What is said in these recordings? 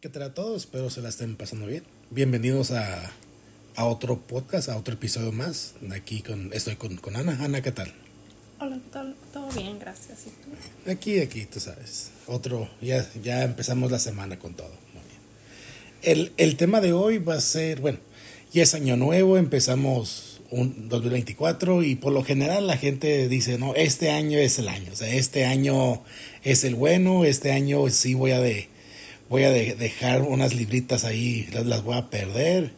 ¿Qué tal a todos? Espero se la estén pasando bien. Bienvenidos a, a otro podcast, a otro episodio más. Aquí con, estoy con, con Ana. Ana, ¿qué tal? Hola, ¿qué tal? Todo bien, gracias. ¿Y tú? Aquí, aquí, tú sabes. Otro, ya, ya empezamos la semana con todo. Muy bien. El, el tema de hoy va a ser, bueno, ya es año nuevo, empezamos un 2024 y por lo general la gente dice, no, este año es el año, o sea, este año es el bueno, este año sí voy a de voy a de- dejar unas libritas ahí, las, las voy a perder.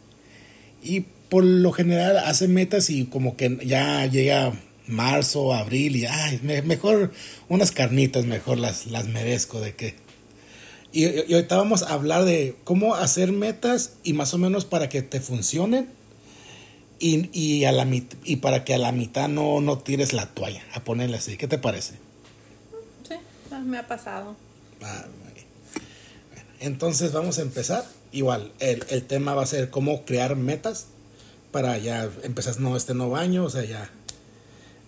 Y por lo general hace metas y como que ya llega marzo, abril y ay, me- mejor unas carnitas, mejor las, las merezco de que... Y, y ahorita vamos a hablar de cómo hacer metas y más o menos para que te funcionen y, y, a la, mit- y para que a la mitad no, no tires la toalla, a ponerle así. ¿Qué te parece? Sí, me ha pasado. Ah, entonces vamos a empezar. Igual, el, el tema va a ser cómo crear metas para ya empezar no, este nuevo año, o sea, ya,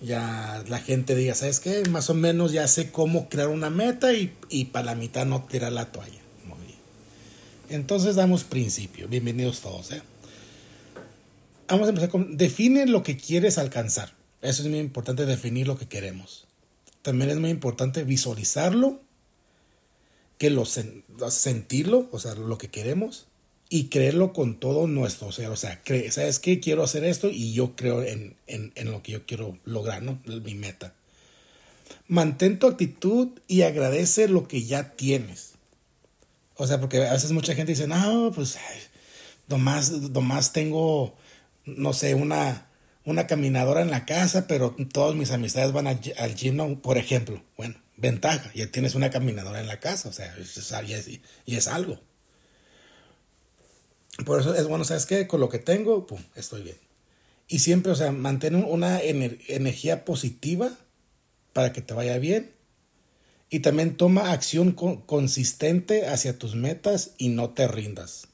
ya la gente diga, ¿sabes qué? Más o menos ya sé cómo crear una meta y, y para la mitad no tirar la toalla. Muy bien. Entonces damos principio. Bienvenidos todos, ¿eh? Vamos a empezar con, define lo que quieres alcanzar. Eso es muy importante, definir lo que queremos. También es muy importante visualizarlo que lo sen- sentirlo, o sea, lo que queremos y creerlo con todo nuestro ser, o sea, ¿sabes qué? Quiero hacer esto y yo creo en, en, en lo que yo quiero lograr, ¿no? Mi meta. Mantén tu actitud y agradece lo que ya tienes. O sea, porque a veces mucha gente dice, no, pues, ay, nomás, tengo, no sé, una, una caminadora en la casa, pero todas mis amistades van al gym, por ejemplo. Bueno, ventaja, ya tienes una caminadora en la casa, o sea, y es- algo. Por eso es bueno, ¿sabes qué? Con lo que tengo, pum, estoy bien. Y siempre, o sea, mantén un- una ener- energía positiva para que te vaya bien. Y también toma acción con- consistente hacia tus metas y no te rindas.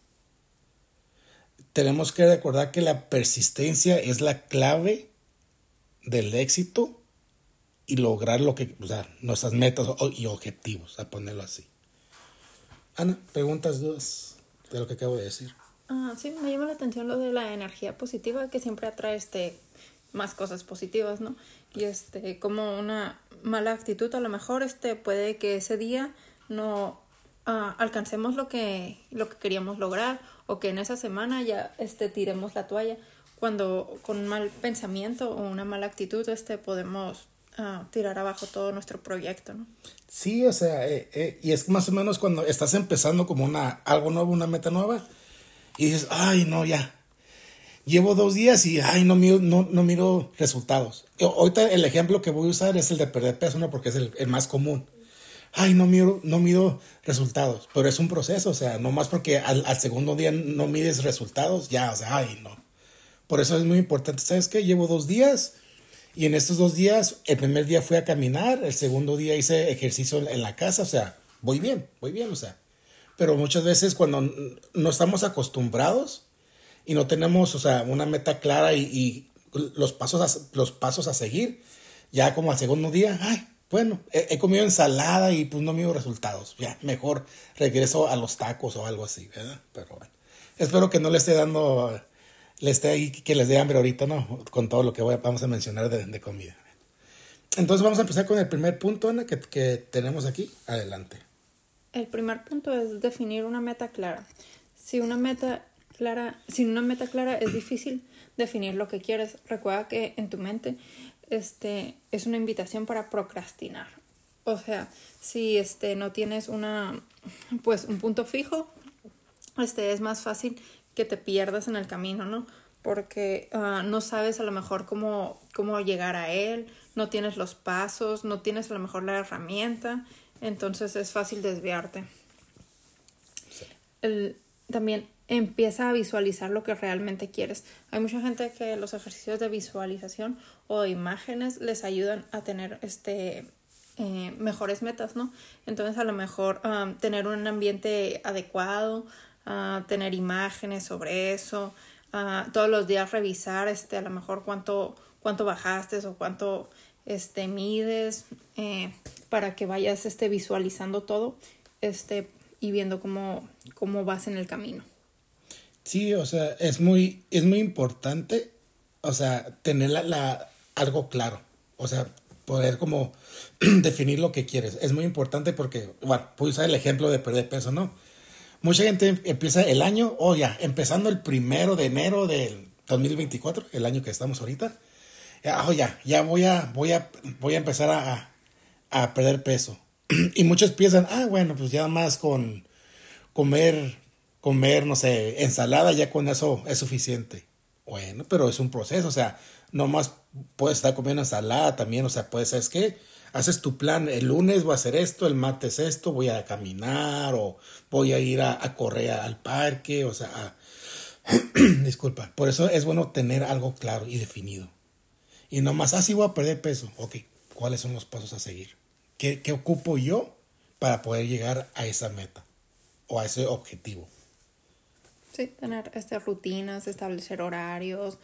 Tenemos que recordar que la persistencia es la clave del éxito y lograr lo que, o sea, nuestras metas y objetivos, a ponerlo así. Ana, preguntas, dudas de lo que acabo de decir. Ah, sí, me llama la atención lo de la energía positiva, que siempre atrae este, más cosas positivas, ¿no? Y este, como una mala actitud, a lo mejor este, puede que ese día no ah, alcancemos lo que, lo que queríamos lograr o que en esa semana ya este, tiremos la toalla. Cuando con un mal pensamiento o una mala actitud este, podemos tirar abajo todo nuestro proyecto, ¿no? Sí, o sea, eh, eh, y es más o menos cuando estás empezando como una, algo nuevo, una meta nueva, y dices, ay, no, ya. Llevo dos días y, ay, no miro, no, no miro resultados. Ahorita el ejemplo que voy a usar es el de perder peso, ¿no? Porque es el, más común. Ay, no miro, no miro resultados, pero es un proceso, o sea, no más porque al, al segundo día no mides resultados, ya, o sea, ay, no. Por eso es muy importante, ¿sabes qué? Llevo dos días y en estos dos días, el primer día fui a caminar, el segundo día hice ejercicio en- la casa, o sea, voy bien, voy bien, o sea. Pero muchas veces cuando no estamos acostumbrados y no tenemos, o sea, una meta clara y, y los, pasos a, los pasos a seguir, ya como al segundo día, ay, bueno, he, he comido ensalada y pues no miro resultados, ya, mejor regreso a los tacos o algo así, ¿verdad? Pero bueno, espero que no le esté dando, le esté ahí, que les dé hambre ahorita, ¿no? Con todo lo que voy vamos a mencionar de, de comida. Entonces vamos a empezar con el primer punto, Ana, que, que tenemos aquí. Adelante. El primer punto es definir una meta clara. Si una meta clara, sin una meta clara es difícil definir lo que quieres. Recuerda que en tu mente este es una invitación para procrastinar. O sea, si este no tienes una pues un punto fijo, este es más fácil que te pierdas en el camino, ¿no? Porque ah, no sabes a lo mejor cómo, cómo llegar a él, no tienes los pasos, no tienes a lo mejor la herramienta, entonces es fácil desviarte. El- también empieza a visualizar lo que realmente quieres. Hay mucha gente que los ejercicios de visualización o de imágenes les ayudan a tener este eh, mejores metas, ¿no? Entonces a lo mejor um, tener un ambiente adecuado, tener imágenes sobre eso, todos los días revisar este a lo mejor cuánto cuánto bajaste o cuánto este mides eh, para que vayas este visualizando todo este y viendo cómo, cómo vas en el camino. Sí, o sea, es muy, es muy importante, o sea, tener la, algo claro, o sea, poder como definir lo que quieres. Es muy importante porque, bueno, puedo usar el ejemplo de perder peso, ¿no? Mucha gente empieza el año, o ya, empezando el primero de enero del 2024, el año que estamos ahorita, oh, ya voy a, voy a, voy a empezar a, a perder peso. y muchos piensan, ah, bueno, pues ya más con comer, comer, no sé, ensalada, ya con eso es suficiente. Bueno, pero es un proceso, o sea, no más puedes estar comiendo ensalada también, o sea, puedes, ¿sabes qué? Haces tu plan, el lunes voy a hacer esto, el martes esto, voy a caminar o voy a ir a, correr al parque, o sea, disculpa, por eso es bueno tener algo claro y definido. Y no más, así ah, voy a perder peso, ok, ¿cuáles son los pasos a seguir? ¿Qué, ¿Qué ocupo yo para poder llegar a esa meta o a ese objetivo? Sí, tener este, rutinas, establecer horarios,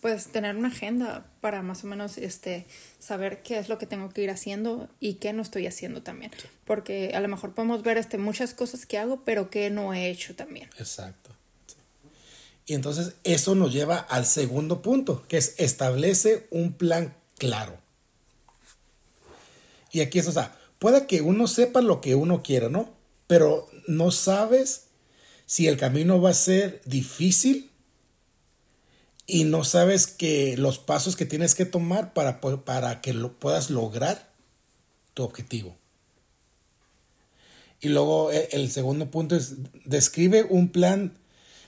pues tener una agenda para más o menos este, saber qué es lo que tengo que ir haciendo y qué no estoy haciendo también. Porque a lo mejor podemos ver este, muchas cosas que hago, pero que no he hecho también. Exacto. Y entonces eso nos lleva al segundo punto, que es establece un plan claro. Y aquí es, o sea, puede que uno sepa lo que uno quiere, ¿no? Pero no sabes si el camino va a ser difícil y no sabes que los pasos que tienes que tomar para, para que lo puedas lograr tu objetivo. Y luego e, el segundo punto es, describe un plan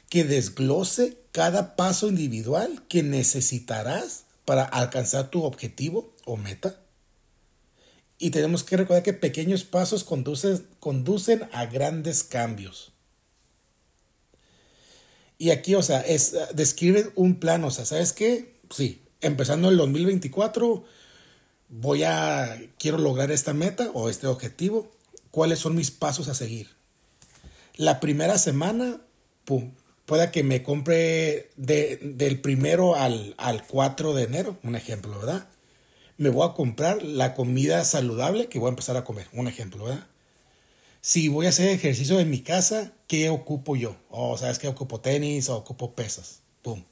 que desglose cada paso individual que necesitarás para alcanzar tu objetivo o meta. Y tenemos que recordar que pequeños pasos conducen, conducen a grandes cambios. Y aquí, o sea, es, describe un plan, o sea, ¿sabes qué? Sí, empezando el 2024, voy a, quiero lograr esta meta o este objetivo. ¿Cuáles son mis pasos a seguir? La primera semana, pum, pueda que me compre de, del primero al, al 4 de enero, un ejemplo, ¿verdad? me voy a comprar la comida saludable que voy a empezar a comer. Un ejemplo, ¿verdad? Si voy a hacer ejercicio en mi casa, ¿qué ocupo yo? O sabes que ocupo tenis o ocupo pesas. Pum.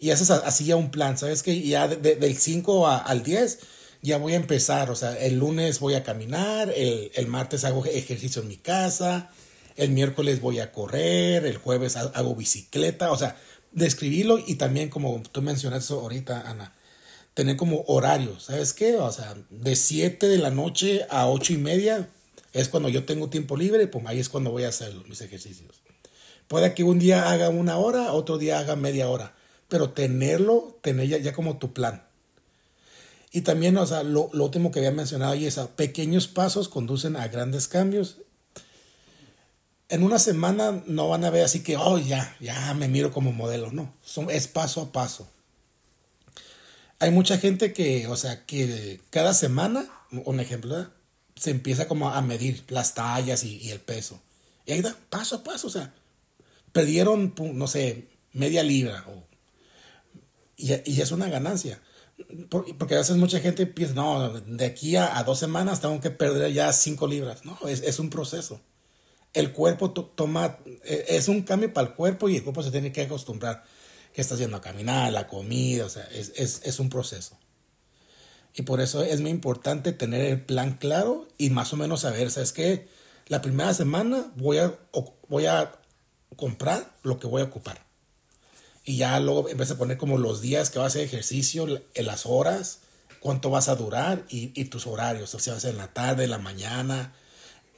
Y haces así ya un plan, ¿sabes que Ya del 5 al 10 ya voy a empezar. O sea, el lunes voy a caminar, el, el martes hago ejercicio en mi casa, el miércoles voy a correr, el jueves hago bicicleta. O sea, describirlo y también como tú mencionaste ahorita, Ana, tener como horario, ¿sabes qué? O sea, de 7 de la noche a 8 y media es cuando yo tengo tiempo libre, pues ahí es cuando voy a hacer mis ejercicios. Puede que un día haga una hora, otro día haga media hora, pero tenerlo, tener ya, como tu plan. Y también, o sea, lo, lo, último que había mencionado ahí es, pequeños pasos conducen a grandes cambios. En una semana no van a ver así que, oh, ya, ya me miro como modelo, no, Son, es paso a paso hay mucha gente que, o sea, que cada semana, un ejemplo, se empieza como a medir las tallas y, el peso. Y ahí da paso a paso, o sea, perdieron, no sé, media libra. y, es una ganancia. Porque a veces mucha gente piensa, no, de aquí a, dos semanas tengo que perder ya cinco libras. No, es, es un proceso. El cuerpo toma, e, es un cambio para el cuerpo y el cuerpo se tiene que acostumbrar que estás yendo a caminar, la comida, o sea, es, es, es un proceso. Y por eso es muy importante tener el plan claro y más o menos saber, ¿sabes qué? La primera semana voy a, voy a comprar lo que voy a ocupar. Y ya luego empieza a poner como los días que vas a hacer ejercicio, las horas, cuánto vas a durar y, y tus horarios. O sea, vas a en la tarde, en la mañana,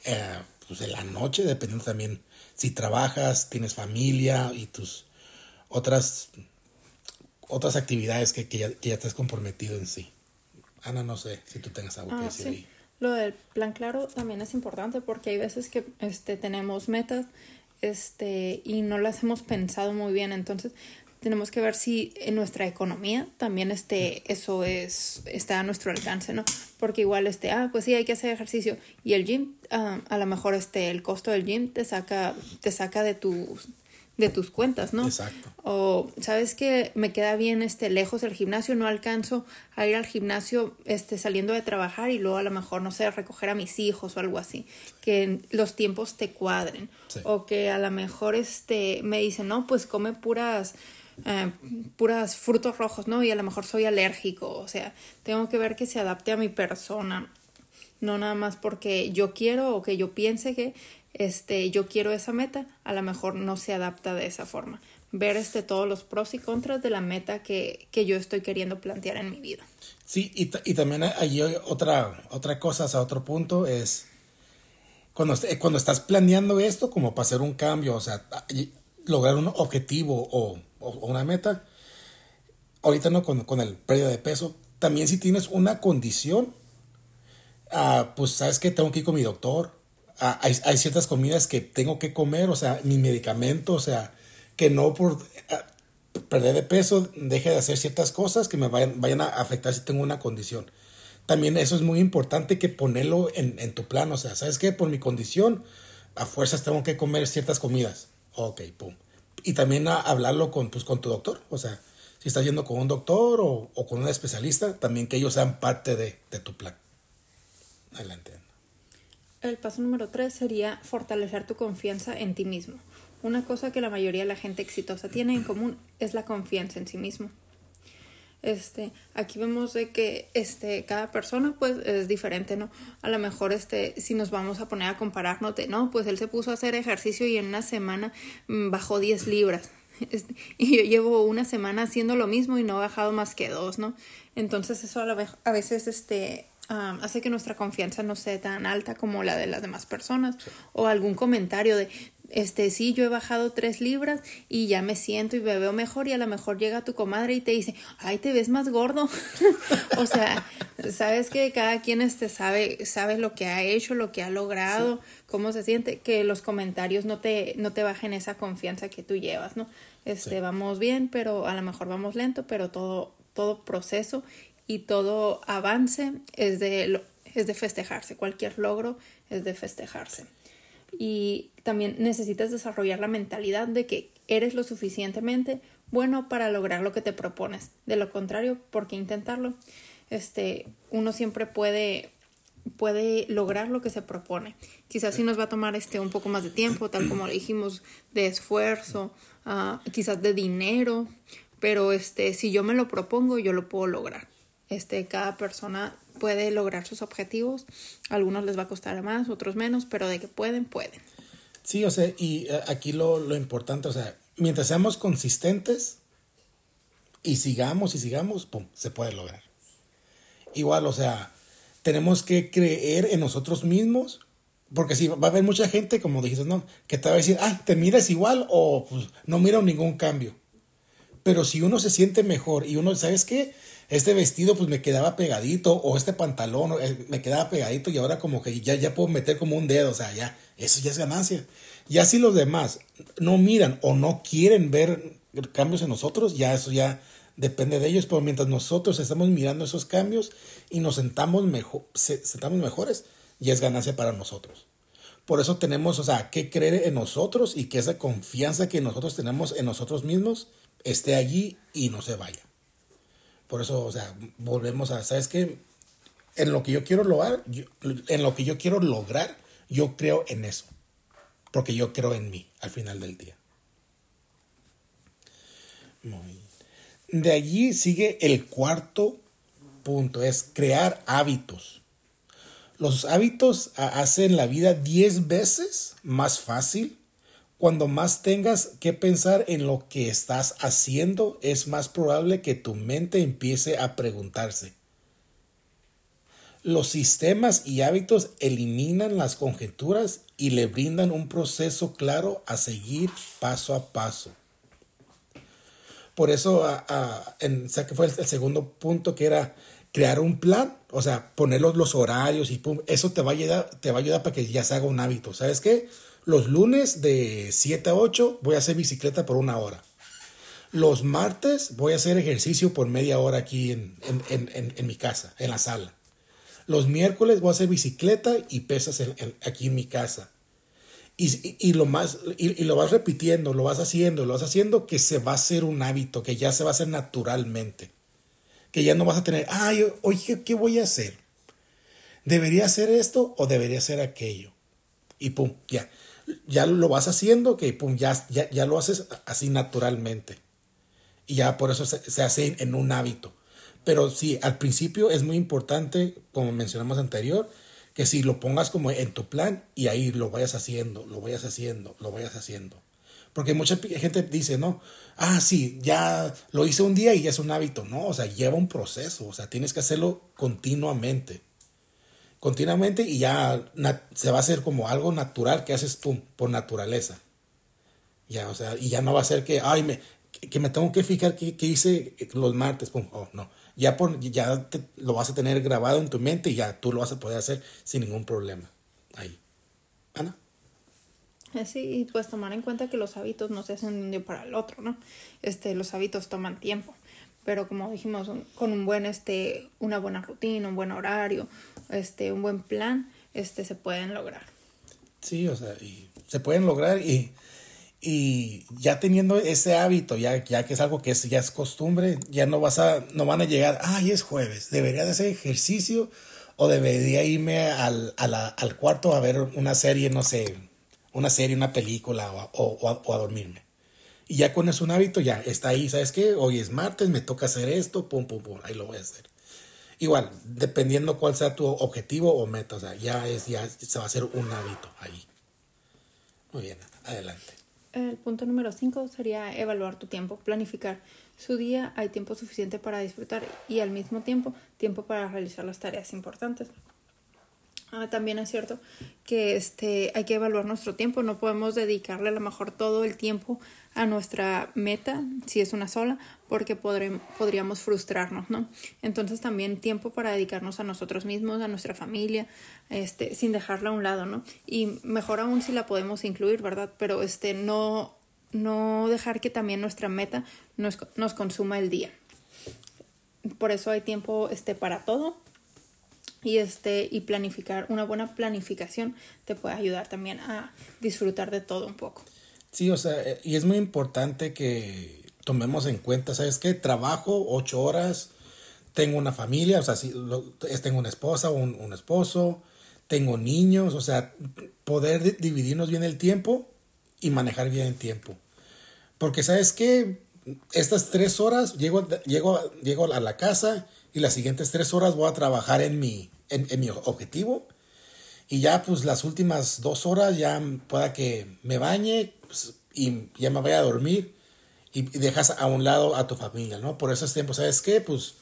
eh, pues en la noche, dependiendo también si trabajas, tienes familia y tus otras, otras actividades que, que, ya, que ya has comprometido en sí. Ana, no sé si tú tengas algo que ah, decir ahí. Lo del plan claro también es importante porque hay veces que este, tenemos metas este, y no las hemos pensado muy bien. Entonces, tenemos que ver si en nuestra economía también este, eso es, está a nuestro alcance, ¿no? Porque igual, este, ah, pues sí, hay que hacer ejercicio. Y el gym, ah, a lo mejor este, el costo del gym te saca, te saca de tu de tus cuentas, ¿no? Exacto. O sabes que me queda bien este lejos el gimnasio, no alcanzo a ir al gimnasio este saliendo de trabajar y luego a lo mejor no sé, recoger a mis hijos o algo así, que los tiempos te cuadren o que a lo mejor este me dicen, "No, pues come puras eh, puras frutos rojos, ¿no? Y a lo mejor soy alérgico, o sea, tengo que ver que se adapte a mi persona, no nada más porque yo quiero o que yo piense que este, yo quiero esa meta, a lo mejor no se adapta de esa forma. Ver este, todos los pros y contras de la meta que, que yo estoy queriendo plantear en mi vida. Sí, y, y también hay otra, otra cosa, o otro punto es cuando, cuando estás planeando esto como para hacer un cambio, o sea, lograr un objetivo o, una meta, ahorita no con, con, el pérdida de peso, también si tienes una condición, ah, pues sabes que tengo que ir con mi doctor, Hay, ciertas comidas que tengo que comer, o sea, mi medicamento, o sea, que no por ah, perder de peso deje de hacer ciertas cosas que me vayan, vayan a afectar si tengo una condición. También eso es muy importante que ponerlo en, en tu plan, o sea, ¿sabes qué? Por mi condición, a fuerzas tengo que comer ciertas comidas. Ok, pum. Y también hablarlo con, pues, con tu doctor, o sea, si estás yendo con un doctor o, o con un especialista, también que ellos sean parte de, de tu plan. Adelante. El paso número tres sería fortalecer tu confianza en ti mismo. Una cosa que la mayoría de la gente exitosa tiene en común es la confianza en sí mismo. Este, aquí vemos de que este, cada persona pues es diferente, ¿no? A lo mejor este, si nos vamos a poner a compararnos no, pues él se puso a hacer ejercicio y en una semana mm, bajó 10 libras. Este, y yo llevo una semana haciendo lo mismo y no he bajado más que dos, ¿no? Entonces eso a, a veces este, hace que nuestra confianza no sea tan alta como la de las demás personas. O algún comentario de, este, sí, yo he bajado tres libras y ya me siento y me veo mejor y a lo mejor llega tu comadre y te dice, ay, te ves más gordo. o sea, sabes que cada quien este sabe, sabe lo que ha hecho, lo que ha logrado, cómo se siente, que los comentarios no te, no te bajen esa confianza que tú llevas, ¿no? Este, vamos bien, pero a lo mejor vamos lento, pero todo, todo proceso y todo avance es de, es de festejarse, cualquier logro es de festejarse. Y también necesitas desarrollar la mentalidad de que eres lo suficientemente bueno para lograr lo que te propones. De lo contrario, ¿por qué intentarlo? Este, uno siempre puede puede lograr lo que se propone. Quizás sí nos va a tomar este un poco más de tiempo, tal como le dijimos, de esfuerzo, ah, quizás de dinero, pero este, si yo me lo propongo, yo lo puedo lograr. Este, cada persona puede lograr sus objetivos. algunos les va a costar más, otros menos, pero de que pueden, pueden. Sí, o sea, y eh, aquí lo, lo importante, o sea, mientras seamos consistentes y sigamos y sigamos, pum, se puede lograr. Igual, o sea, tenemos que creer en nosotros mismos, porque si va a haber mucha gente, como dijiste, no, que te va a decir, ah, te miras igual o pues, no miro ningún cambio. Pero si uno se siente mejor y uno, ¿sabes qué? Este vestido pues me quedaba pegadito o este pantalón eh, me quedaba pegadito y ahora como que ya, ya puedo meter como un dedo, o sea, ya, eso ya es ganancia. Ya si los demás no miran o no quieren ver cambios en nosotros, ya eso ya depende de ellos, pero mientras nosotros estamos mirando esos cambios y nos sentamos, mejor, sentamos mejores, ya es ganancia para nosotros. Por eso tenemos, o sea, que creer en nosotros y que esa confianza que nosotros tenemos en nosotros mismos esté allí y no se vaya. Por eso, o sea, volvemos a, ¿sabes qué? En lo que yo quiero lograr, en lo que yo quiero lograr, yo creo en eso. Porque yo creo en mí al final del día. De allí sigue el cuarto punto, es crear hábitos. Los hábitos hacen la vida 10 veces más fácil cuando más tengas que pensar en lo que estás haciendo, es más probable que tu mente empiece a preguntarse. Los sistemas y hábitos eliminan las conjeturas y le brindan un proceso claro a seguir paso a paso. Por eso, en, que fue el, segundo punto que era crear un plan, o sea, poner los, horarios y pum, eso te va, a ayudar, te va a ayudar para que ya se haga un hábito. ¿Sabes qué? Los lunes de 7 a 8 voy a hacer bicicleta por una hora. Los martes voy a hacer ejercicio por media hora aquí en, mi casa, en la sala. Los miércoles voy a hacer bicicleta y pesas aquí en mi casa. Y, y, lo más, y, y, lo vas repitiendo, lo vas haciendo, lo vas haciendo, que se va a hacer un hábito, que ya se va a hacer naturalmente. Que ya no vas a tener, ay, oye, ¿qué voy a hacer? ¿Debería hacer esto o debería hacer aquello? Y pum, ya. Ya lo vas haciendo, que pum, ya, ya, ya lo haces así naturalmente. Y ya por eso se, se hace en un hábito. Pero sí, al principio es muy importante, como mencionamos anterior, que si lo pongas como en tu plan y ahí lo vayas haciendo, lo vayas haciendo, lo vayas haciendo. Porque mucha gente dice, no, ah, sí, ya lo hice un día y ya es un hábito. No, o sea, lleva un proceso, o sea, tienes que hacerlo continuamente. Continuamente y ya se va a hacer como algo natural que haces tú, por naturaleza. Ya, o sea, y ya no va a ser que, ay, me, que me tengo que fijar qué, hice los martes, pum, oh, no ya, por, ya lo vas a tener grabado en tu mente y ya tú lo vas a poder hacer sin ningún problema. Ahí. Ana. Sí, y pues tomar en cuenta que los hábitos no se hacen de un día para el otro, ¿no? Este, los hábitos toman tiempo. Pero como dijimos, con un buen, este, una buena rutina, un buen horario, este, un buen plan, este, se pueden lograr. Sí, o sea, y se pueden lograr y y ya teniendo ese hábito, ya, ya que es algo que es, ya es costumbre, ya no vas a, no van a llegar, ay, es jueves, debería de hacer ejercicio o debería irme al, al cuarto a ver una serie, no sé, una serie, una película o, o, a dormirme. Y ya con es un hábito, ya está ahí, ¿sabes qué? Hoy es martes, me toca hacer esto, pum, pum, pum, ahí lo voy a hacer. Igual, dependiendo cuál sea tu objetivo o meta, o sea, ya, es, ya se va a hacer un hábito ahí. Muy bien, adelante. El punto número 5 sería evaluar tu tiempo, planificar su día, hay tiempo suficiente para disfrutar y al mismo tiempo tiempo para realizar las tareas importantes. Ah, también es cierto que este, hay que evaluar nuestro tiempo, no podemos dedicarle a lo mejor todo el tiempo a nuestra meta, si es una sola, porque podríamos frustrarnos, ¿no? Entonces también tiempo para dedicarnos a nosotros mismos, a nuestra familia, este, sin dejarla a un lado, ¿no? Y mejor aún si la podemos incluir, ¿verdad? Pero este, no, no dejar que también nuestra meta nos, nos consuma el día. Por eso hay tiempo este, para todo y este y planificar una buena planificación te puede ayudar también a disfrutar de todo un poco. Sí, o sea, eh, y es muy importante que tomemos en cuenta, ¿sabes qué? Trabajo ocho horas, tengo una familia, o sea, si tengo una esposa o un, esposo, tengo niños, o sea, poder dividirnos bien el tiempo y manejar bien el tiempo. Porque, ¿sabes qué? Estas tres horas llego, llego, llego a la casa y las siguientes tres horas voy a trabajar en mi, en, en mi objetivo. Y ya, pues, las últimas dos horas ya pueda que me bañe, pues, y ya me vaya a dormir y dejas a un lado a tu familia, ¿no? Por esos tiempos, ¿sabes qué? Pues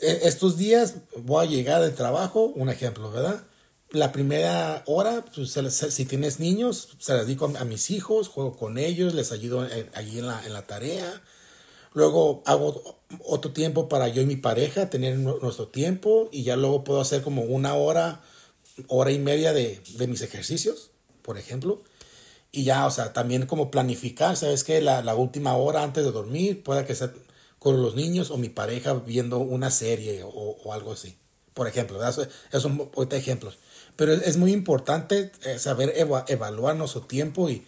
e, estos días voy a llegar del trabajo, un ejemplo, ¿verdad? La primera hora, pues, si tienes niños, se las dedico a mis hijos, juego con ellos, les ayudo allí en la, en la tarea. Luego hago otro tiempo para yo y mi pareja, tener nuestro tiempo y ya luego puedo hacer como una hora, hora y media de, de mis ejercicios, por ejemplo y ya, o sea, también como planificar, ¿sabes qué? La, la última hora antes de dormir, pueda que sea con los niños o mi pareja viendo una serie o, algo así. Por ejemplo, esos son ejemplos. Pero es, muy importante eh, saber evaluar nuestro tiempo y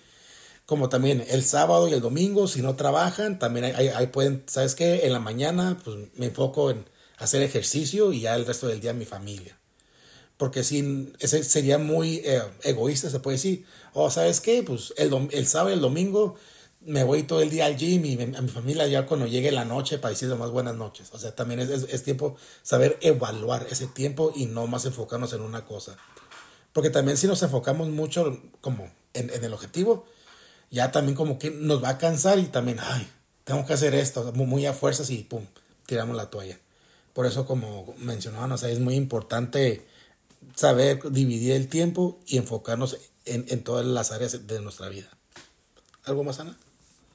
como también el sábado y el domingo, si no trabajan, también ahí pueden, ¿sabes qué? En la mañana pues me enfoco en hacer ejercicio y ya el resto del día mi familia porque sin, ese sería muy eh, egoísta, se puede decir. O, ¿sabes qué? Pues el, el sábado y el domingo me voy todo el día al gym y a mi familia ya cuando llegue la noche para decirle más buenas noches. O sea, también es, es, tiempo saber evaluar ese tiempo y no más enfocarnos en una cosa. Porque también si nos enfocamos mucho como en, en el objetivo, ya también como que nos va a cansar y también, ay, tengo que hacer esto, muy a fuerzas y pum, tiramos la toalla. Por eso, como mencionaban, o es muy importante saber dividir el tiempo y enfocarnos en, en todas las áreas de nuestra vida. ¿Algo más, Ana?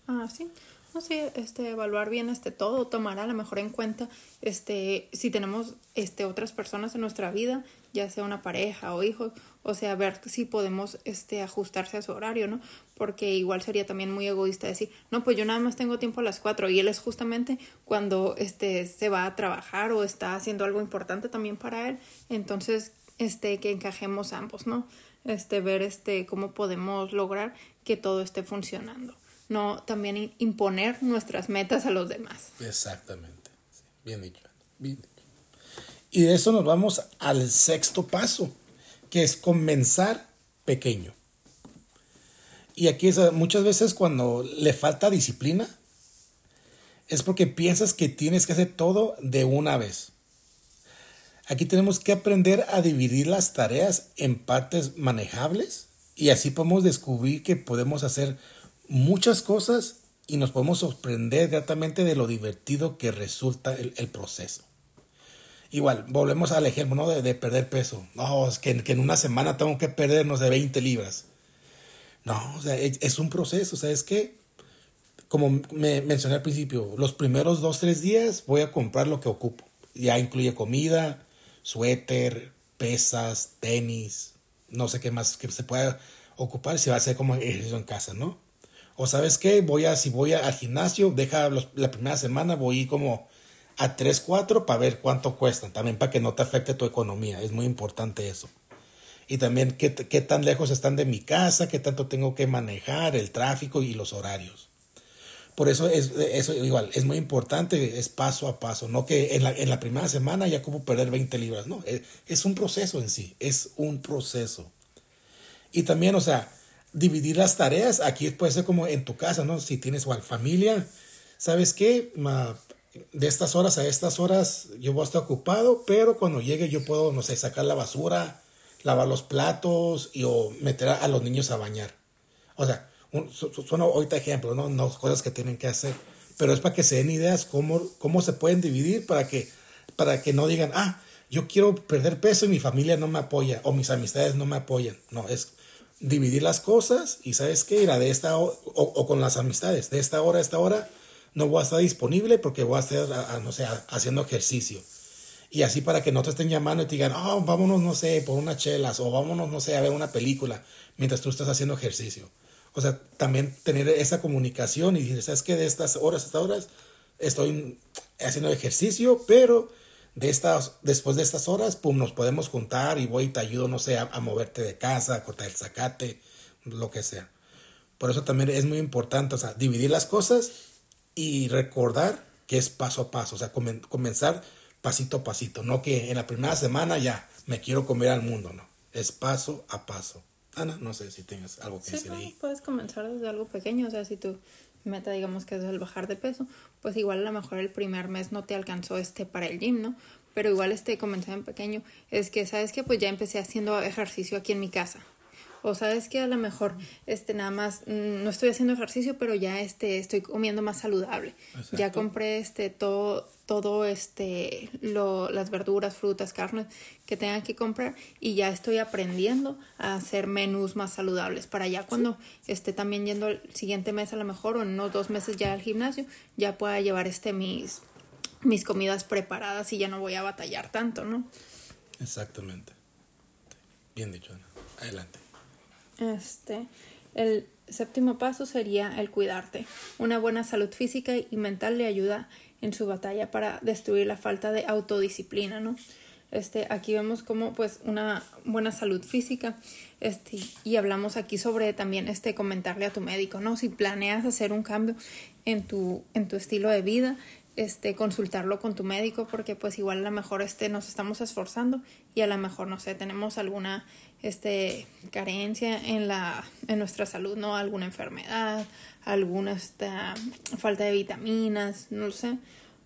Ah, sí. No sé, este, evaluar bien este todo, tomar a lo mejor en cuenta este, si tenemos este, otras personas en nuestra vida, ya sea una pareja o hijos, o sea, ver si podemos este, ajustarse a su horario, ¿no? Porque igual sería también muy egoísta decir, no, pues yo nada más tengo tiempo a las cuatro y él es justamente cuando este, se va a trabajar o está haciendo algo importante también para él, entonces este, que encajemos ambos, ¿no? este, ver este, cómo podemos lograr que todo esté funcionando. No también imponer nuestras metas a los demás. Exactamente. Bien dicho. Bien dicho. Y de eso nos vamos al sexto paso, que es comenzar pequeño. Y aquí es, muchas veces cuando le falta disciplina, es porque piensas que tienes que hacer todo de una vez. Aquí tenemos que aprender a dividir las tareas en partes manejables y así podemos descubrir que podemos hacer muchas cosas y nos podemos sorprender gratamente de lo divertido que resulta el, proceso. Igual, volvemos al ejemplo ¿no? de, perder peso. No, es que, en una semana tengo que perder, no sé, 20 libras. No, o sea, es, un proceso, o sea, que, como me mencioné al principio, los primeros dos, tres días voy a comprar lo que ocupo. Ya incluye comida, suéter, pesas, tenis, no sé qué más que se pueda ocupar si va a ser como ejercicio en casa, ¿no? O sabes qué, voy a, si voy al gimnasio, deja la primera semana, voy como a 3, 4 para ver cuánto cuestan, también para que no te afecte tu economía, es muy importante eso. Y también qué, qué tan lejos están de mi casa, qué tanto tengo que manejar, el tráfico y los horarios. Por eso es eso igual, es muy importante, es paso a paso, no que en la, en la primera semana ya como perder 20 libras, no, es, es, un proceso en sí, es un proceso. Y también, o sea, dividir las tareas, aquí puede ser como en tu casa, ¿no? Si tienes igual familia, ¿sabes qué? De estas horas a estas horas yo voy a estar ocupado, pero cuando llegue yo puedo, no sé, sacar la basura, lavar los platos y o meter a los niños a bañar. O sea, son ahorita ejemplos, ¿no? ¿no? Cosas que tienen que hacer. Pero es para que se den ideas cómo, cómo se pueden dividir para que, para que no digan, ah, yo quiero perder peso y mi familia no me apoya o mis amistades no me apoyan. No, es dividir las cosas y sabes qué, irá de esta o, o, con las amistades, de esta hora a esta hora no voy a estar disponible porque voy a estar, no sé, haciendo ejercicio. Y así para que no te estén llamando y te digan, oh, vámonos, no sé, por unas chelas o vámonos, no sé, a ver una película mientras tú estás haciendo ejercicio. O sea, también tener esa comunicación y decir, ¿sabes qué? De estas horas a estas horas estoy haciendo ejercicio, pero de estas, después de estas horas, pum, nos podemos juntar y voy y te ayudo, no sé, a, moverte de casa, a cortar el zacate, lo que sea. Por eso también es muy importante, o sea, dividir las cosas y recordar que es paso a paso, o sea, comenzar pasito a pasito, no que en la primera semana ya me quiero comer al mundo, no, es paso a paso. Ana, no sé si tengas algo que decir ahí. Puedes comenzar desde algo pequeño, o sea, si tu meta digamos que es el bajar de peso, pues igual a lo mejor el primer mes no te alcanzó este para el gym, ¿no? Pero igual este comenzar en pequeño es que, ¿sabes que Pues ya empecé haciendo ejercicio aquí en mi casa o sabes que a lo mejor este nada más mm, no estoy haciendo ejercicio pero ya este estoy comiendo más saludable. Ya compré este todo todo este lo, las verduras frutas carnes que tengan que comprar y ya estoy aprendiendo a hacer menús más saludables para ya cuando esté también yendo el siguiente mes a lo mejor o en unos dos meses ya al gimnasio ya pueda llevar este mis mis comidas preparadas y ya no voy a batallar tanto no exactamente. Bien dicho Ana. adelante este, el séptimo paso sería el cuidarte. Una buena salud física y mental le ayuda en su batalla para destruir la falta de autodisciplina, ¿no? Este, aquí vemos como pues una buena salud física este, y hablamos aquí sobre también este comentarle a tu médico, ¿no? Si planeas hacer un cambio en tu, en tu estilo de vida, este, consultarlo con tu médico porque pues igual a lo mejor este, nos estamos esforzando y a lo mejor, no sé, tenemos alguna este, carencia en, la, en nuestra salud, ¿no? Alguna enfermedad, alguna esta, falta de vitaminas, no sé,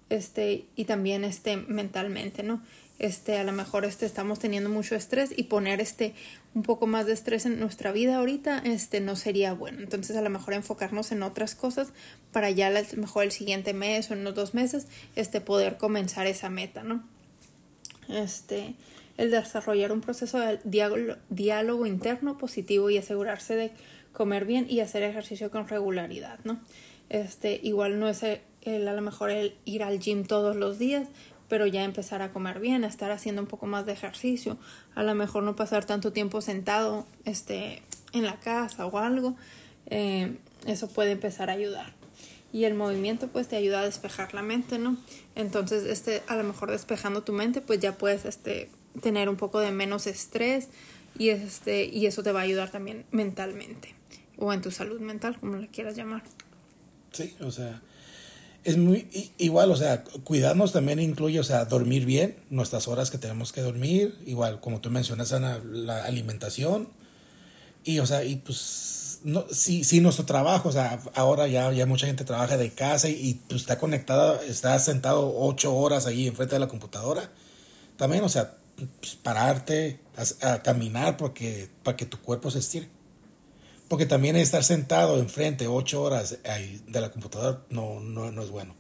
este, y también este, mentalmente, ¿no? Este, a lo mejor este, estamos teniendo mucho estrés y poner este, un poco más de estrés en nuestra vida ahorita este, no sería bueno. Entonces a lo mejor enfocarnos en otras cosas para ya a lo mejor el siguiente mes o en unos dos meses este, poder comenzar esa meta, ¿no? Este, el desarrollar un proceso de diálogo, interno positivo y asegurarse de comer bien y hacer ejercicio con regularidad, ¿no? Este, igual no es el, a lo mejor el ir al gym todos los días, pero ya empezar a comer bien, estar haciendo un poco más de ejercicio, a lo mejor no pasar tanto tiempo sentado este, en la casa o algo, eh, eso puede empezar a ayudar. Y el movimiento pues te ayuda a despejar la mente, ¿no? Entonces, este, a lo mejor despejando tu mente, pues ya puedes este, tener un poco de menos estrés y, este, y eso te va a ayudar también mentalmente o en tu salud mental, como le quieras llamar. Sí, o sea, es muy igual, o sea, cuidarnos también incluye, o sea, dormir bien, nuestras horas que tenemos que dormir, igual, como tú mencionas, la, la alimentación, y, o sea, y pues, no, si, si nuestro trabajo, o sea, ahora ya, ya mucha gente trabaja de casa y, pues está conectada, está sentado ocho horas ahí enfrente de la computadora, también, o sea, pues, pararte, a, caminar porque, para que tu cuerpo se estire. Porque también estar sentado enfrente ocho horas de la computadora no, no, no es bueno.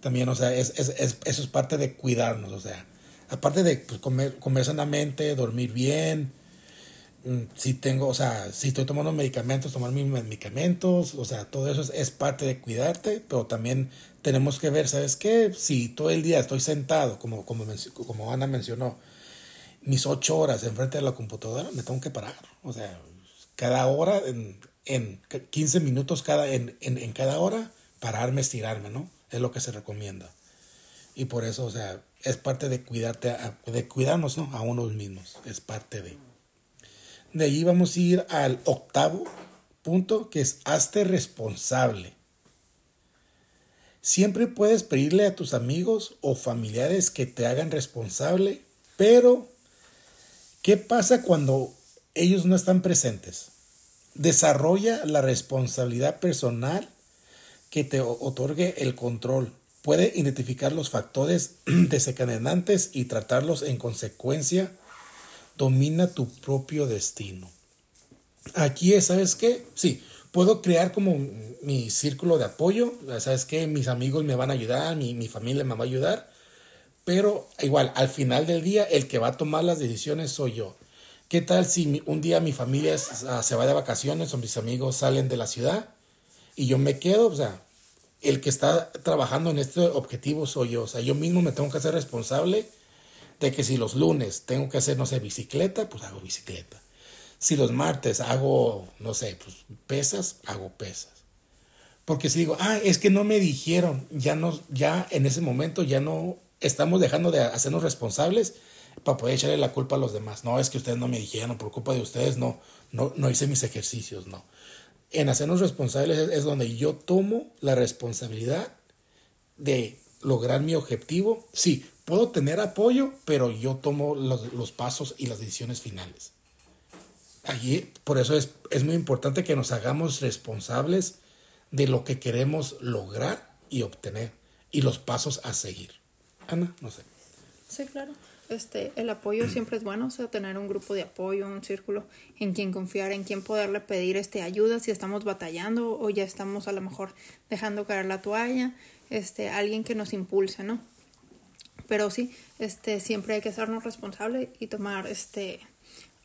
También, o sea, es, es, eso es parte de cuidarnos, o sea, aparte de pues, comer, comer sanamente, dormir bien, mm, si tengo, o sea, si estoy tomando medicamentos, tomar mis medicamentos, o sea, todo eso es, parte de cuidarte, pero también tenemos que ver, ¿sabes qué? Si todo el día estoy sentado, como, como, como Ana mencionó, mis ocho horas enfrente de la computadora, me tengo que parar, o sea, cada hora, en, en 15 minutos cada, en, en, cada hora, pararme, estirarme, ¿no? Es lo que se recomienda. Y por eso, o sea, es parte de cuidarte, de cuidarnos, ¿no? A unos mismos, es parte de. De ahí vamos a ir al octavo punto, que es hazte responsable. Siempre puedes pedirle a tus amigos o familiares que te hagan responsable, pero ¿qué pasa cuando ellos no están presentes. Desarrolla la responsabilidad personal que te otorgue el control. Puede identificar los factores desencadenantes y tratarlos en consecuencia. Domina tu propio destino. Aquí es, ¿sabes qué? Sí, puedo crear como mi círculo de apoyo. ¿Sabes qué? Mis amigos me van a ayudar, mi, mi familia me va a ayudar. Pero igual, al final del día, el que va a tomar las decisiones soy yo. ¿Qué tal si un día mi familia se va de vacaciones o mis amigos salen de la ciudad y yo me quedo? O sea, el que está trabajando en este objetivo soy yo. O sea, yo mismo me tengo que hacer responsable de que si los lunes tengo que hacer, no sé, bicicleta, pues hago bicicleta. Si los martes hago, no sé, pues pesas, hago pesas. Porque si digo, ah, es que no me dijeron, ya no, ya en ese momento ya no estamos dejando de hacernos responsables para poder echarle la culpa a los demás. No, es que ustedes no me dijeron, por culpa de ustedes no, no, no hice mis ejercicios, no. En hacernos responsables es, donde yo tomo la responsabilidad de lograr mi objetivo. Sí, puedo tener apoyo, pero yo tomo los, los pasos y las decisiones finales. Allí, por eso es, es muy importante que nos hagamos responsables de lo que queremos lograr y obtener y los pasos a seguir. Ana, no sé. Sí, claro este, el apoyo siempre es bueno, o sea, tener un grupo de apoyo, un círculo en quien confiar, en quien poderle pedir este, ayuda si estamos batallando o ya estamos a lo mejor dejando caer la toalla, este, alguien que nos impulse, ¿no? Pero sí, este, siempre hay que hacernos responsables y tomar este,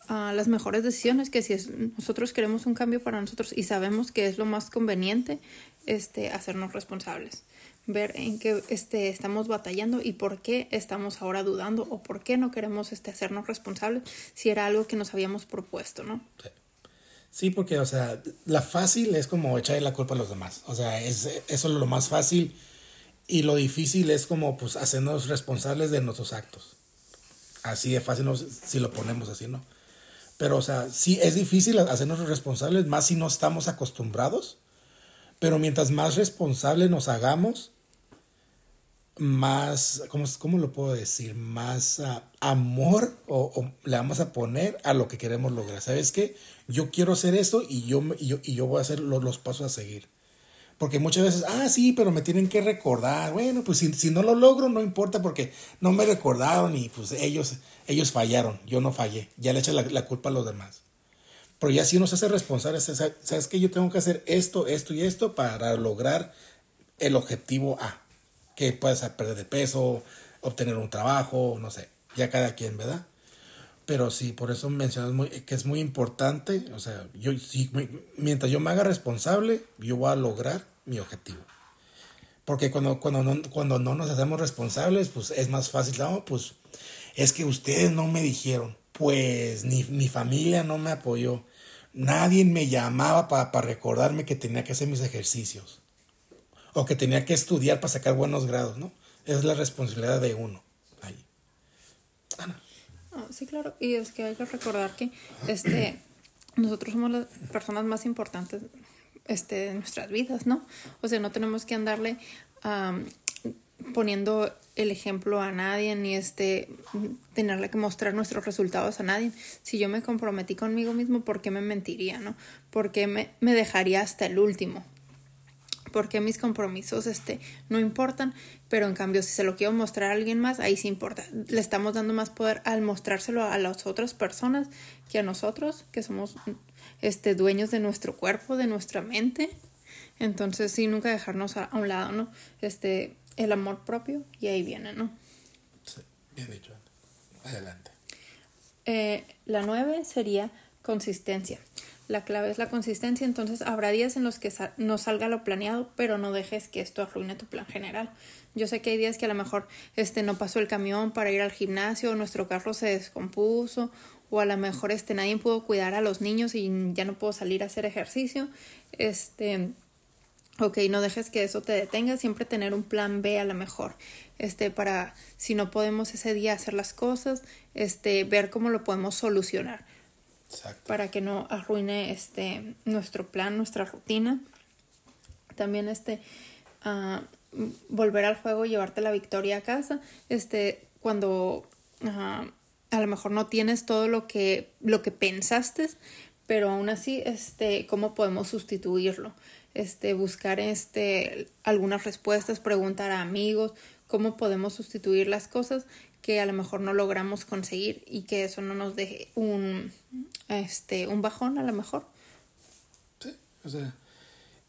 uh, las mejores decisiones, que si es, nosotros queremos un cambio para nosotros y sabemos que es lo más conveniente, este, hacernos responsables ver en qué este, estamos batallando y por qué estamos ahora dudando o por qué no queremos este, hacernos responsables si era algo que nos habíamos propuesto, ¿no? Sí. porque, o sea, la fácil es como echarle la culpa a los demás. O sea, es, eso es lo más fácil y lo difícil es como, pues, hacernos responsables de nuestros actos. Así de fácil si lo ponemos así, ¿no? Pero, o sea, sí es difícil hacernos responsables, más si no estamos acostumbrados. Pero mientras más responsables nos hagamos, más, ¿cómo, cómo lo puedo decir? Más ah, amor o, le vamos a poner a lo que queremos lograr. ¿Sabes qué? Yo quiero hacer esto y yo, y yo, y yo voy a hacer los, los, pasos a seguir. Porque muchas veces, ah, sí, pero me tienen que recordar. Bueno, pues si, si, no lo logro, no importa porque no me recordaron y pues ellos, ellos fallaron. Yo no fallé. Ya le echan la, la culpa a los demás. Pero ya si uno se hace responsable, ¿sabes qué? Yo tengo que hacer esto, esto y esto para lograr el objetivo A que puedes perder de peso, obtener un trabajo, no sé, ya cada quien, ¿verdad? Pero sí, por eso mencionas muy, que es muy importante, o sea, yo sí, mientras yo me haga responsable, yo voy a lograr mi objetivo. Porque cuando, cuando, no, cuando no nos hacemos responsables, pues es más fácil, no, pues es que ustedes no me dijeron, pues ni mi familia no me apoyó, nadie me llamaba para recordarme que tenía que hacer mis ejercicios o que tenía que estudiar para sacar buenos grados, ¿no? Es la responsabilidad de uno. Ahí. Ana. Ah, sí, claro. Y es que hay que recordar que este, nosotros somos las personas más importantes este, de nuestras vidas, ¿no? O sea, no tenemos que andarle poniendo el ejemplo a nadie ni este tenerle que mostrar nuestros resultados a nadie. Si yo me comprometí conmigo mismo, ¿por qué me mentiría, no? ¿Por qué me, me dejaría hasta el último? porque mis compromisos este, no importan, pero en cambio si se lo quiero mostrar a alguien más, ahí sí importa. Le estamos dando más poder al mostrárselo a las otras personas que a nosotros, que somos este, dueños de nuestro cuerpo, de nuestra mente. Entonces sí, nunca dejarnos a, un lado, ¿no? Este, el amor propio y ahí viene, ¿no? Sí, bien dicho. Adelante. Eh, la nueve sería consistencia. La clave es la consistencia, entonces habrá días en los que no salga lo planeado, pero no dejes que esto arruine tu plan general. Yo sé que hay días que a lo mejor este no pasó el camión para ir al gimnasio, nuestro carro se descompuso, o a lo mejor este nadie pudo cuidar a los niños y ya no puedo salir a hacer ejercicio. Este Ok, no dejes que eso te detenga, siempre tener un plan B a lo mejor, este, para si no podemos ese día hacer las cosas, este, ver cómo lo podemos solucionar para que no arruine este nuestro plan, nuestra rutina. También este uh, volver al juego, llevarte la victoria a casa, este cuando uh, a lo mejor no tienes todo lo que lo que pensaste, pero aún así este cómo podemos sustituirlo. Este buscar este algunas respuestas, preguntar a amigos cómo podemos sustituir las cosas que a lo mejor no logramos conseguir y que eso no nos deje un, este, un bajón a lo mejor. Sí, o sea,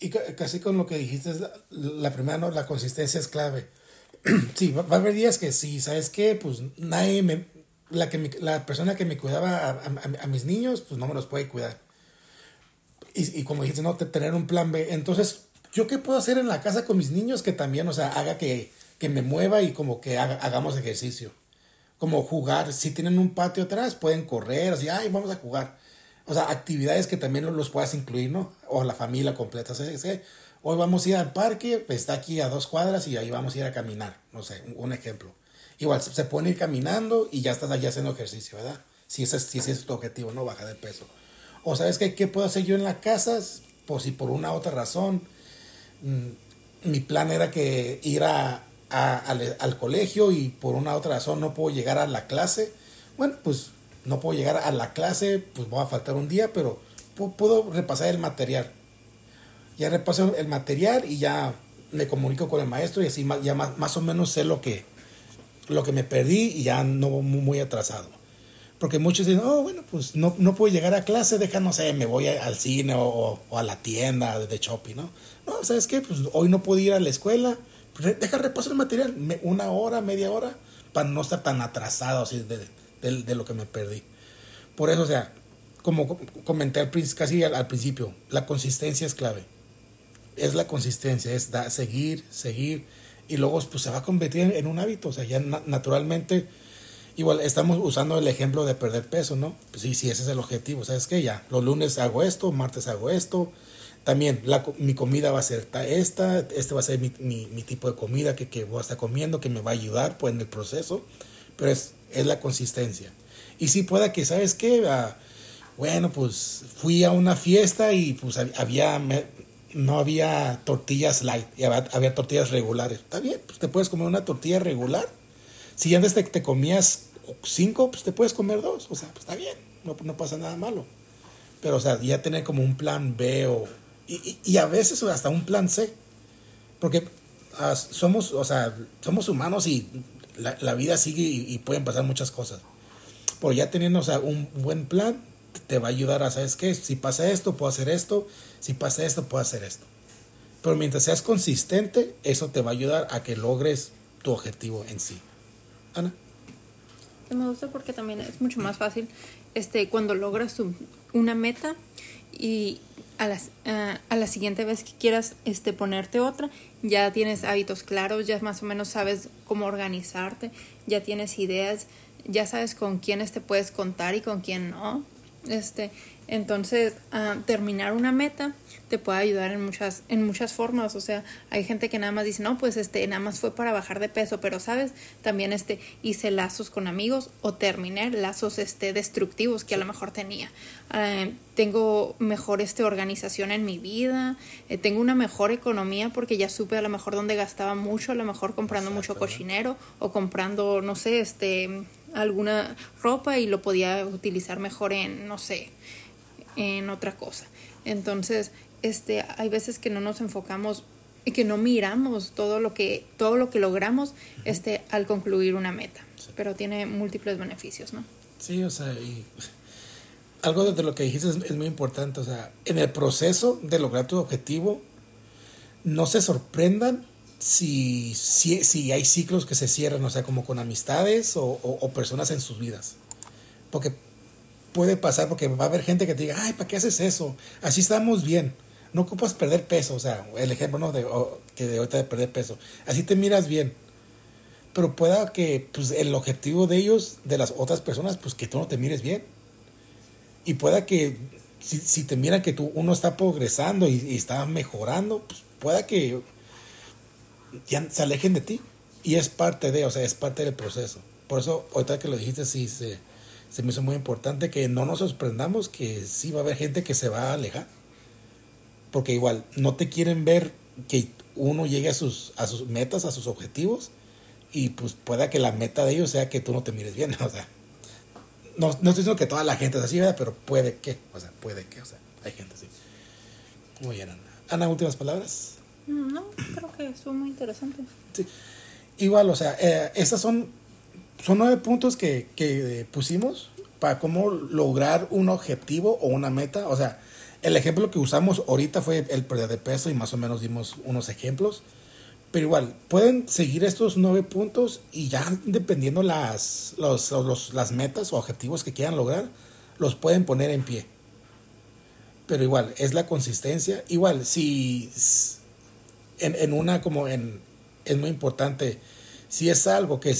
y casi con lo que dijiste, la, primera, ¿no? La consistencia es clave. sí, va, a haber días que sí, ¿sabes qué? Pues nadie me, la, que la persona que me cuidaba a, a, mis niños, pues no me los puede cuidar. Y, y como dijiste, no, tener un plan B. Entonces, ¿yo qué puedo hacer en la casa con mis niños que también, o sea, haga que, que me mueva y como que hagamos ejercicio? como jugar, si tienen un patio atrás, pueden correr, así, ay, vamos a jugar. O sea, actividades que también los puedas incluir, ¿no? O la familia completa. ¿sí? Hoy vamos a ir al parque, está aquí a dos cuadras y ahí vamos a ir a caminar, no sé, un ejemplo. Igual, se pueden ir caminando y ya estás allá haciendo ejercicio, ¿verdad? Si ese, si ese es tu objetivo, ¿no? Baja de peso. O sabes qué, qué puedo hacer yo en la casa, pues si por una u otra razón, mm, mi plan era que ir a, al, colegio y por una otra razón no puedo llegar a la clase, bueno, pues no puedo llegar a la clase, pues voy a faltar un día, pero puedo repasar el material. Ya repaso el material y ya me comunico con el maestro y así ya más, o menos sé lo que, lo que me perdí y ya no muy atrasado. Porque muchos dicen, oh, bueno, pues no, no puedo llegar a clase, deja, no sé, me voy al cine o, o, a la tienda de shopping, ¿no? No, ¿sabes qué? Pues hoy no puedo ir a la escuela, deja repaso el material, una hora, media hora, para no estar tan atrasado así de, lo que me perdí. Por eso, o sea, como comenté al, casi al, principio, la consistencia es clave. Es la consistencia, es da, seguir, seguir, y luego pues se va a convertir en, un hábito, o sea, ya naturalmente, igual estamos usando el ejemplo de perder peso, ¿no? Pues sí, sí, ese es el objetivo, ¿sabes qué? Ya, los lunes hago esto, martes hago esto, también la, mi comida va a ser esta, este va a ser mi, mi, tipo de comida que, que, voy a estar comiendo, que me va a ayudar pues, en el proceso, pero es, es la consistencia. Y si pueda que, ¿sabes qué? Ah, bueno, pues fui a una fiesta y pues había, no había tortillas light, había, tortillas regulares. Está bien, pues te puedes comer una tortilla regular. Si antes te, te comías cinco, pues te puedes comer dos. O sea, pues está bien, no, no pasa nada malo. Pero, o sea, ya tener como un plan B o, y, y, a veces hasta un plan C. Porque ah, somos, o sea, somos humanos y la, la vida sigue y, pueden pasar muchas cosas. Pero ya teniendo un buen plan, te va a ayudar a, ¿sabes qué? Si pasa esto, puedo hacer esto. Si pasa esto, puedo hacer esto. Pero mientras seas consistente, eso te va a ayudar a que logres tu objetivo en sí. Ana. Me gusta porque también es mucho más fácil este, cuando logras una meta y a, las, a la siguiente vez que quieras este, ponerte otra, ya tienes hábitos claros, ya más o menos sabes cómo organizarte, ya tienes ideas, ya sabes con quiénes te puedes contar y con quién no. Este, entonces, ah, terminar una meta te puede ayudar en muchas, en muchas formas. O sea, hay gente que nada más dice, no, pues este, nada más fue para bajar de peso, pero sabes, también este, hice lazos con amigos o terminé lazos este, destructivos que a lo mejor tenía. Ah, tengo mejor este, organización en mi vida, eh, tengo una mejor economía porque ya supe a lo mejor dónde gastaba mucho, a lo mejor comprando mucho cochinero o comprando, no sé, este alguna ropa y lo podía utilizar mejor en, no sé, en otra cosa. Entonces, este, hay veces que no nos enfocamos y que no miramos todo lo que, todo lo que logramos este, al concluir una meta. Pero tiene múltiples beneficios, ¿no? Sí, o sea, y algo de lo que dijiste es, es, muy importante. O sea, en el proceso de lograr tu objetivo, no se sorprendan si, si, si, hay ciclos que se cierran, o sea, como con amistades o, o, personas en sus vidas. Porque puede pasar, porque va a haber gente que te diga, ay, ¿para qué haces eso? Así estamos bien. No ocupas perder peso, o sea, el ejemplo ¿no? de, que de ahorita de perder peso. Así te miras bien. Pero pueda que pues, el objetivo de ellos, de las otras personas, pues que tú no te mires bien. Y pueda que si, si te miran que tú, uno está progresando y, y está mejorando, pues pueda que ya se alejen de ti. Y es parte de, o sea, es parte del proceso. Por eso, ahorita que lo dijiste, sí, se, se me hizo muy importante que no nos sorprendamos que sí va a haber gente que se va a alejar. Porque igual, no te quieren ver que uno llegue a sus, a sus metas, a sus objetivos, y pues pueda que la meta de ellos sea que tú no te mires bien, o sea. No, no estoy diciendo que toda la gente es así, ¿verdad? Pero puede que, o sea, puede que, o sea, hay gente así. Muy bien, Ana. Ana, últimas palabras. No, creo que estuvo muy interesante. Igual, o sea, eh, son, son nueve puntos que, que pusimos para cómo lograr un objetivo o una meta. O sea, el ejemplo que usamos ahorita fue el pérdida de peso y más o menos dimos unos ejemplos. Pero igual, pueden seguir estos nueve puntos y ya dependiendo las, los, los, las metas o objetivos que quieran lograr, los pueden poner en pie. Pero igual, es la consistencia. Igual, si en, una como en, es muy importante, si es algo que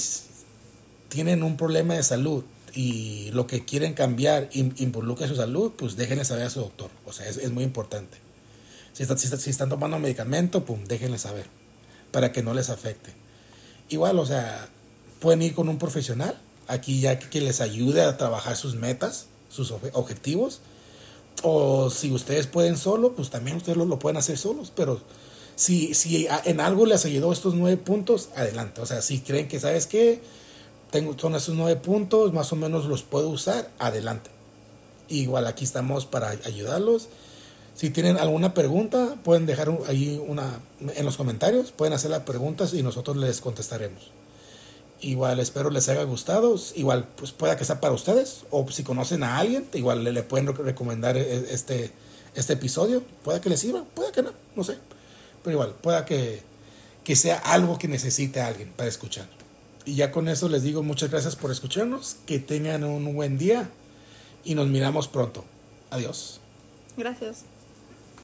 tienen un problema de salud y lo que quieren cambiar involucra su salud, pues déjenle saber a su doctor. O sea, es, es muy importante. Si, está, si, están tomando medicamento, pum, déjenle saber para que no les afecte. Igual, o sea, pueden ir con un profesional aquí ya que, que les ayude a trabajar sus metas, sus objetivos. O si ustedes pueden solo, pues también ustedes lo, lo pueden hacer solos, pero si, si en algo les ayudó estos nueve puntos, adelante. O sea, si creen que, ¿sabes qué? Tengo, son esos nueve puntos, más o menos los puedo usar, adelante. Igual aquí estamos para ayudarlos. Si tienen alguna pregunta, pueden dejar ahí una en los comentarios, pueden hacer las preguntas y nosotros les contestaremos. Igual espero les haya gustado, igual pues pueda que sea para ustedes o si conocen a alguien, igual le, pueden recomendar e, este este episodio, pueda que les sirva, pueda que no, no sé. Pero igual, pueda que, que sea algo que necesite alguien para escuchar. Y ya con eso les digo muchas gracias por escucharnos, que tengan un buen día y nos miramos pronto. Adiós. Gracias.